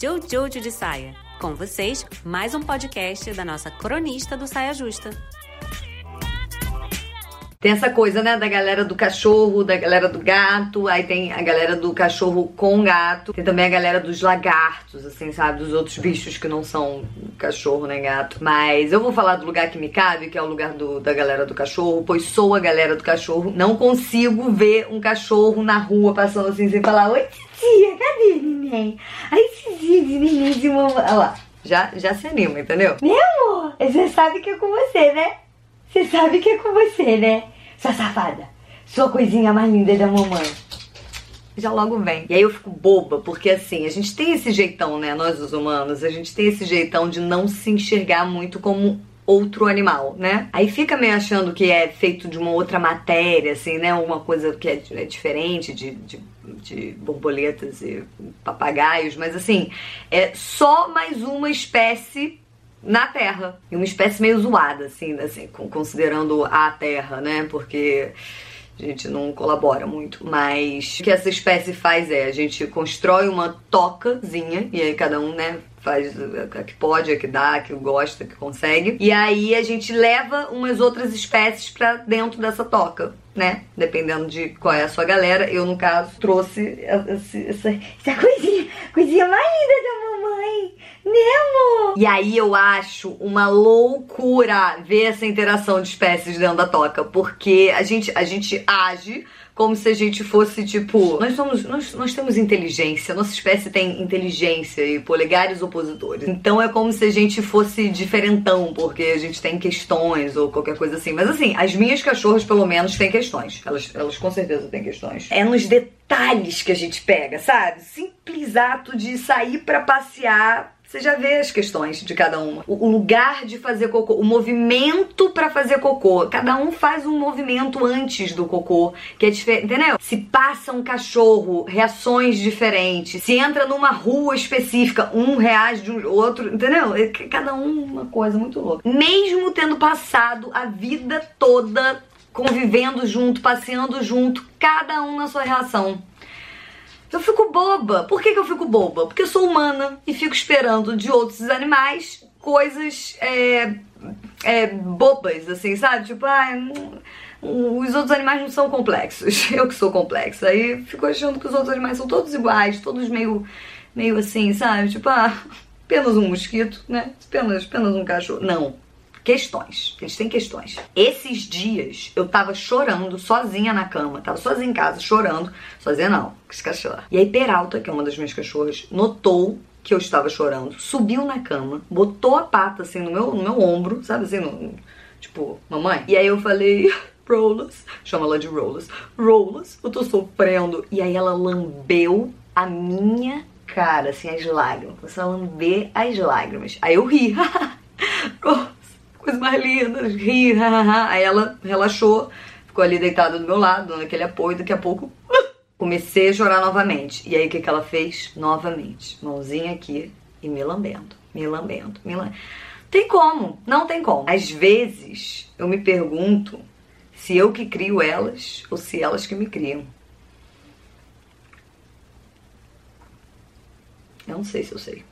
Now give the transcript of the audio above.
Jojo de Saia. Com vocês, mais um podcast da nossa cronista do Saia Justa. Tem essa coisa, né, da galera do cachorro, da galera do gato, aí tem a galera do cachorro com gato, tem também a galera dos lagartos, assim, sabe, dos outros bichos que não são cachorro nem gato. Mas eu vou falar do lugar que me cabe, que é o lugar do, da galera do cachorro, pois sou a galera do cachorro. Não consigo ver um cachorro na rua passando assim sem falar: Oi, tia, cadê neném? Ai, tia, neném de mamãe. Olha lá, já, já se anima, entendeu? Meu amor, você sabe que é com você, né? Você sabe que é com você, né? Sua safada. Sua coisinha mais linda da mamãe. Já logo vem. E aí eu fico boba, porque assim, a gente tem esse jeitão, né? Nós os humanos, a gente tem esse jeitão de não se enxergar muito como outro animal, né? Aí fica meio achando que é feito de uma outra matéria, assim, né? Uma coisa que é, é diferente de, de, de, borboletas e papagaios, mas assim, é só mais uma espécie na Terra. E uma espécie meio zoada, assim, assim, considerando a Terra, né? Porque a gente não colabora muito. Mas o que essa espécie faz é, a gente constrói uma tocazinha, e aí cada um, né, faz a que pode, a que dá, a que gosta, a que consegue. E aí a gente leva umas outras espécies para dentro dessa toca, né? Dependendo de qual é a sua galera. Eu, no caso, trouxe essa, essa, essa coisinha, coisinha mais linda da mamãe. E aí eu acho uma loucura ver essa interação de espécies dentro da toca, porque a gente, a gente age como se a gente fosse tipo. Nós somos. Nós, nós temos inteligência, nossa espécie tem inteligência e polegares opositores. Então é como se a gente fosse diferentão, porque a gente tem questões ou qualquer coisa assim. Mas assim, as minhas cachorras, pelo menos, têm questões. Elas, elas com certeza têm questões. É nos detalhes que a gente pega, sabe? Simples ato de sair para passear você já vê as questões de cada uma. O lugar de fazer cocô, o movimento para fazer cocô. Cada um faz um movimento antes do cocô, que é diferente, entendeu? Se passa um cachorro, reações diferentes. Se entra numa rua específica, um reage de um outro, entendeu? É cada um uma coisa muito louca. Mesmo tendo passado a vida toda convivendo junto, passeando junto, cada um na sua reação. Eu fico boba. Por que, que eu fico boba? Porque eu sou humana e fico esperando de outros animais coisas é, é, bobas, assim, sabe? Tipo, ah, os outros animais não são complexos. Eu que sou complexa. Aí fico achando que os outros animais são todos iguais, todos meio, meio assim, sabe? Tipo, ah, apenas um mosquito, né? Apenas, apenas um cachorro. Não questões. Eles têm questões. Esses dias eu tava chorando sozinha na cama. Tava sozinha em casa, chorando. Sozinha não, com esse cachorro. E aí Peralta, que é uma das minhas cachorras, notou que eu estava chorando, subiu na cama, botou a pata assim no meu, no meu ombro, sabe assim, no, tipo, mamãe. E aí eu falei, Rolas, chama ela de Rolas, Rolas, eu tô sofrendo. E aí ela lambeu a minha cara, assim, as lágrimas. Você lamber as lágrimas. Aí eu ri. coisa mais linda, ri, Aí ela relaxou, ficou ali deitada do meu lado, dando aquele apoio, daqui a pouco comecei a chorar novamente. E aí o que, que ela fez? Novamente, mãozinha aqui e me lambendo, me lambendo, me lambendo. Tem como, não tem como. Às vezes eu me pergunto se eu que crio elas ou se elas que me criam. Eu não sei se eu sei.